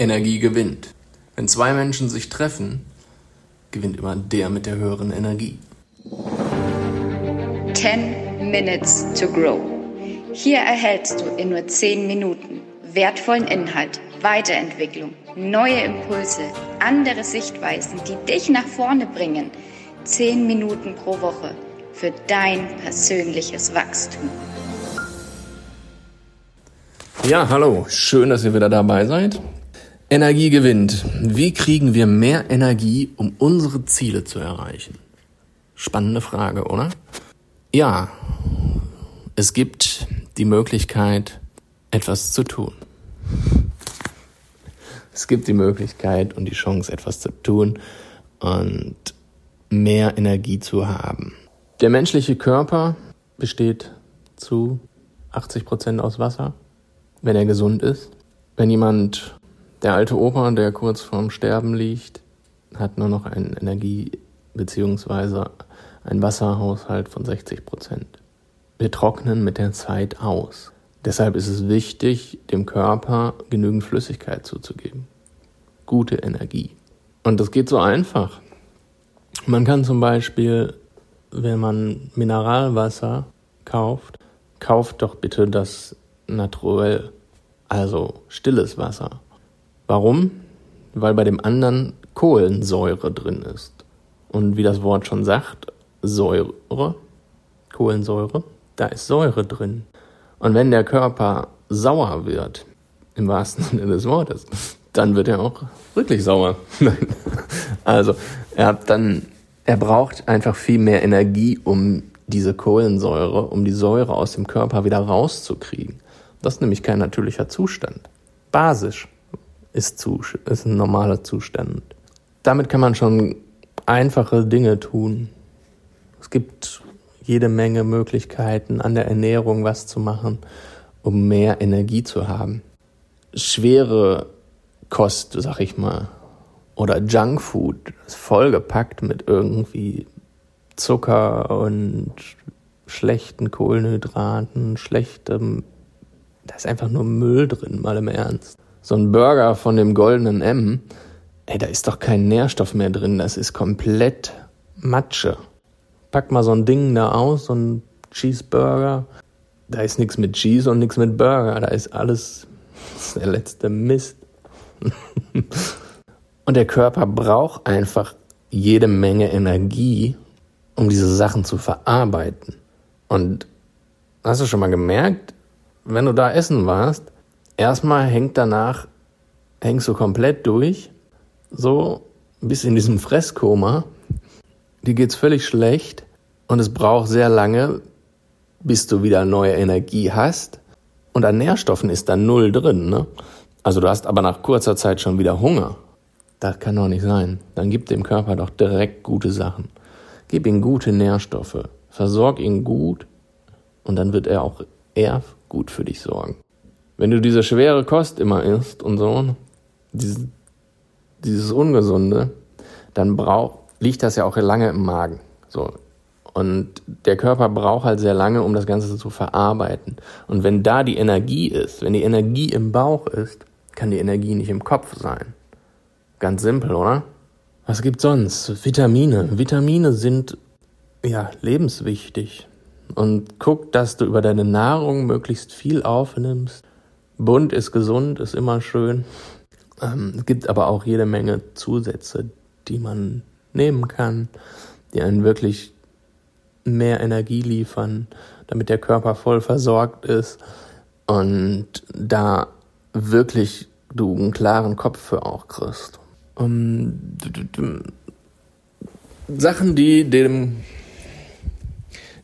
Energie gewinnt. Wenn zwei Menschen sich treffen, gewinnt immer der mit der höheren Energie. 10 Minutes to Grow. Hier erhältst du in nur 10 Minuten wertvollen Inhalt, Weiterentwicklung, neue Impulse, andere Sichtweisen, die dich nach vorne bringen. 10 Minuten pro Woche für dein persönliches Wachstum. Ja, hallo, schön, dass ihr wieder dabei seid. Energie gewinnt. Wie kriegen wir mehr Energie, um unsere Ziele zu erreichen? Spannende Frage, oder? Ja, es gibt die Möglichkeit, etwas zu tun. Es gibt die Möglichkeit und die Chance, etwas zu tun und mehr Energie zu haben. Der menschliche Körper besteht zu 80 Prozent aus Wasser, wenn er gesund ist. Wenn jemand der alte Opa, der kurz vorm Sterben liegt, hat nur noch einen Energie- bzw. einen Wasserhaushalt von 60 Prozent. Wir trocknen mit der Zeit aus. Deshalb ist es wichtig, dem Körper genügend Flüssigkeit zuzugeben. Gute Energie. Und das geht so einfach. Man kann zum Beispiel, wenn man Mineralwasser kauft, kauft doch bitte das naturell, also stilles Wasser. Warum? Weil bei dem anderen Kohlensäure drin ist. Und wie das Wort schon sagt, Säure, Kohlensäure, da ist Säure drin. Und wenn der Körper sauer wird, im wahrsten Sinne des Wortes, dann wird er auch wirklich sauer. also, er hat dann, er braucht einfach viel mehr Energie, um diese Kohlensäure, um die Säure aus dem Körper wieder rauszukriegen. Das ist nämlich kein natürlicher Zustand. Basisch ist, zu, ist ein normaler Zustand. Damit kann man schon einfache Dinge tun. Es gibt jede Menge Möglichkeiten, an der Ernährung was zu machen, um mehr Energie zu haben. Schwere Kost, sag ich mal, oder Junkfood vollgepackt mit irgendwie Zucker und schlechten Kohlenhydraten, schlechtem, da ist einfach nur Müll drin, mal im Ernst so ein Burger von dem goldenen M, ey, da ist doch kein Nährstoff mehr drin, das ist komplett Matsche. Pack mal so ein Ding da aus, so ein Cheeseburger, da ist nichts mit Cheese und nichts mit Burger, da ist alles ist der letzte Mist. und der Körper braucht einfach jede Menge Energie, um diese Sachen zu verarbeiten. Und hast du schon mal gemerkt, wenn du da essen warst, erstmal hängt danach, hängst du komplett durch, so bis in diesem Fresskoma. Dir geht's völlig schlecht und es braucht sehr lange, bis du wieder neue Energie hast. Und an Nährstoffen ist da null drin, ne? Also du hast aber nach kurzer Zeit schon wieder Hunger. Das kann doch nicht sein. Dann gib dem Körper doch direkt gute Sachen. Gib ihm gute Nährstoffe. Versorg ihn gut und dann wird er auch eher gut für dich sorgen wenn du diese schwere Kost immer isst und so, dieses, dieses Ungesunde, dann braucht, liegt das ja auch lange im Magen. So. Und der Körper braucht halt sehr lange, um das Ganze zu verarbeiten. Und wenn da die Energie ist, wenn die Energie im Bauch ist, kann die Energie nicht im Kopf sein. Ganz simpel, oder? Was gibt's sonst? Vitamine. Vitamine sind ja lebenswichtig. Und guck, dass du über deine Nahrung möglichst viel aufnimmst, Bunt ist gesund, ist immer schön. Ähm, es gibt aber auch jede Menge Zusätze, die man nehmen kann, die einen wirklich mehr Energie liefern, damit der Körper voll versorgt ist und da wirklich du einen klaren Kopf für auch kriegst. Um, Sachen, die dem,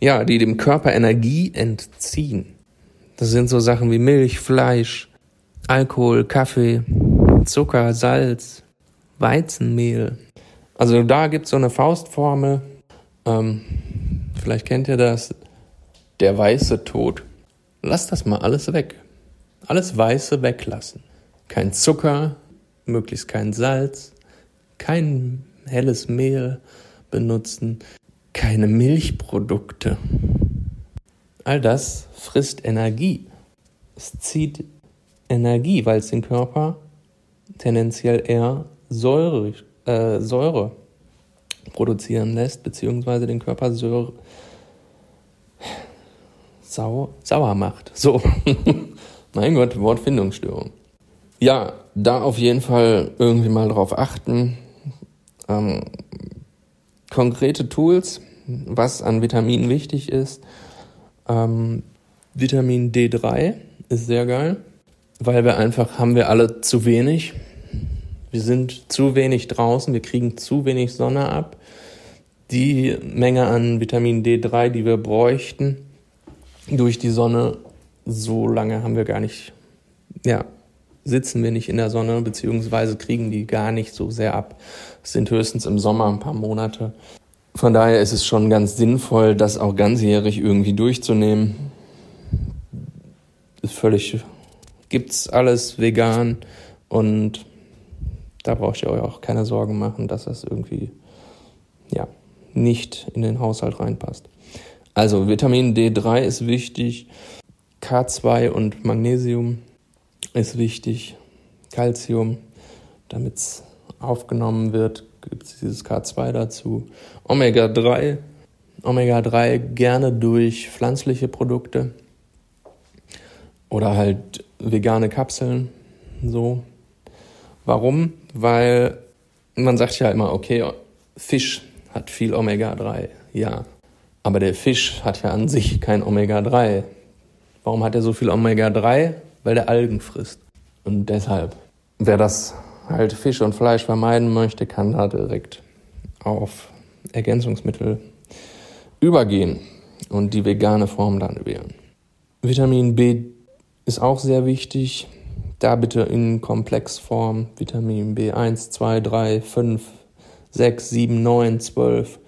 ja, die dem Körper Energie entziehen. Das sind so Sachen wie Milch, Fleisch, Alkohol, Kaffee, Zucker, Salz, Weizenmehl. Also da gibt's so eine Faustformel. Ähm, vielleicht kennt ihr das. Der weiße Tod. Lass das mal alles weg. Alles Weiße weglassen. Kein Zucker, möglichst kein Salz, kein helles Mehl benutzen, keine Milchprodukte. All das frisst Energie. Es zieht Energie, weil es den Körper tendenziell eher Säure, äh, Säure produzieren lässt, beziehungsweise den Körper Säure, sau, sauer macht. So. mein Gott, Wortfindungsstörung. Ja, da auf jeden Fall irgendwie mal drauf achten. Ähm, konkrete Tools, was an Vitaminen wichtig ist. Ähm, Vitamin D3 ist sehr geil, weil wir einfach haben wir alle zu wenig. Wir sind zu wenig draußen, wir kriegen zu wenig Sonne ab. Die Menge an Vitamin D3, die wir bräuchten durch die Sonne, so lange haben wir gar nicht, ja, sitzen wir nicht in der Sonne, beziehungsweise kriegen die gar nicht so sehr ab. Es sind höchstens im Sommer ein paar Monate. Von daher ist es schon ganz sinnvoll, das auch ganzjährig irgendwie durchzunehmen. Ist völlig, gibt's alles vegan und da braucht ihr euch auch keine Sorgen machen, dass das irgendwie, ja, nicht in den Haushalt reinpasst. Also Vitamin D3 ist wichtig, K2 und Magnesium ist wichtig, Calcium, damit es aufgenommen wird, gibt es dieses K2 dazu. Omega 3, Omega 3 gerne durch pflanzliche Produkte oder halt vegane Kapseln, so. Warum? Weil man sagt ja immer, okay, Fisch hat viel Omega 3, ja. Aber der Fisch hat ja an sich kein Omega 3. Warum hat er so viel Omega 3? Weil der Algen frisst. Und deshalb, wer das halt Fisch und Fleisch vermeiden möchte, kann da direkt auf Ergänzungsmittel übergehen und die vegane Form dann wählen. Vitamin B ist auch sehr wichtig. Da bitte in Komplexform Vitamin B1, 2, 3, 5, 6, 7, 9, 12.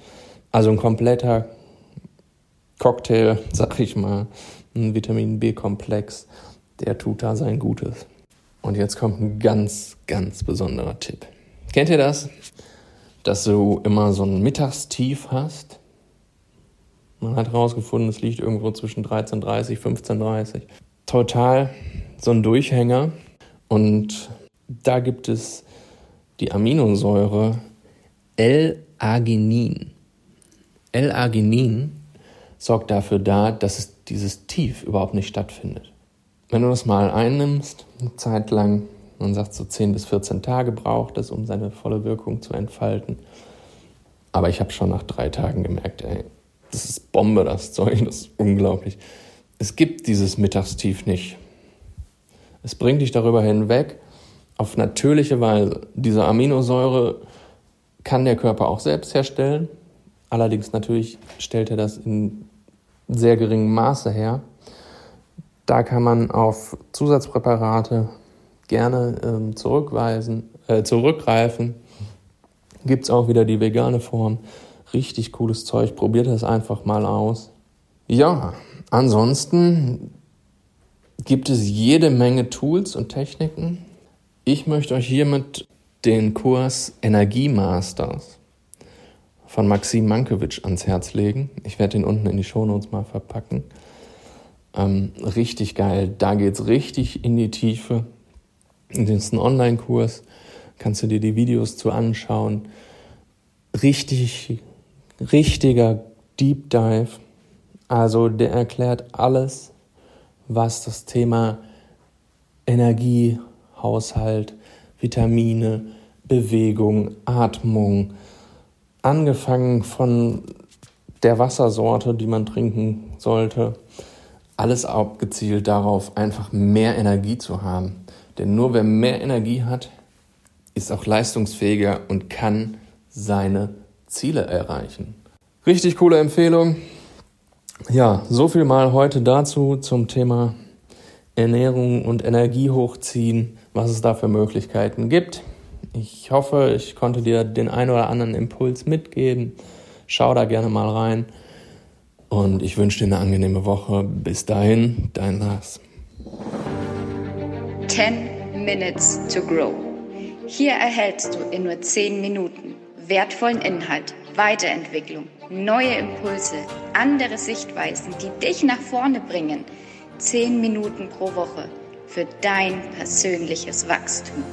Also ein kompletter Cocktail, sag ich mal, ein Vitamin B-Komplex, der tut da sein Gutes. Und jetzt kommt ein ganz, ganz besonderer Tipp. Kennt ihr das? Dass du immer so ein Mittagstief hast? Man hat herausgefunden, es liegt irgendwo zwischen 13.30 15.30. Total so ein Durchhänger. Und da gibt es die Aminosäure L-Arginin. L-Arginin sorgt dafür da, dass es dieses Tief überhaupt nicht stattfindet. Wenn du das mal einnimmst, eine Zeit lang, man sagt so 10 bis 14 Tage braucht es, um seine volle Wirkung zu entfalten. Aber ich habe schon nach drei Tagen gemerkt, ey, das ist Bombe, das Zeug, das ist unglaublich. Es gibt dieses Mittagstief nicht. Es bringt dich darüber hinweg, auf natürliche Weise. Diese Aminosäure kann der Körper auch selbst herstellen. Allerdings natürlich stellt er das in sehr geringem Maße her. Da kann man auf Zusatzpräparate gerne ähm, zurückweisen, äh, zurückgreifen. Gibt es auch wieder die vegane Form. Richtig cooles Zeug. Probiert es einfach mal aus. Ja, ansonsten gibt es jede Menge Tools und Techniken. Ich möchte euch hiermit den Kurs Energiemasters von Maxim Mankiewicz ans Herz legen. Ich werde den unten in die Shownotes mal verpacken. Ähm, richtig geil. Da geht's richtig in die Tiefe. Das ist ein Online-Kurs. Kannst du dir die Videos zu anschauen. Richtig, richtiger Deep Dive. Also der erklärt alles, was das Thema Energie, Haushalt, Vitamine, Bewegung, Atmung, angefangen von der Wassersorte, die man trinken sollte, alles abgezielt darauf, einfach mehr Energie zu haben. Denn nur wer mehr Energie hat, ist auch leistungsfähiger und kann seine Ziele erreichen. Richtig coole Empfehlung. Ja, so viel mal heute dazu zum Thema Ernährung und Energie hochziehen, was es da für Möglichkeiten gibt. Ich hoffe, ich konnte dir den ein oder anderen Impuls mitgeben. Schau da gerne mal rein. Und ich wünsche dir eine angenehme Woche. Bis dahin, dein Lars. 10 Minutes to Grow. Hier erhältst du in nur 10 Minuten wertvollen Inhalt, Weiterentwicklung, neue Impulse, andere Sichtweisen, die dich nach vorne bringen. 10 Minuten pro Woche für dein persönliches Wachstum.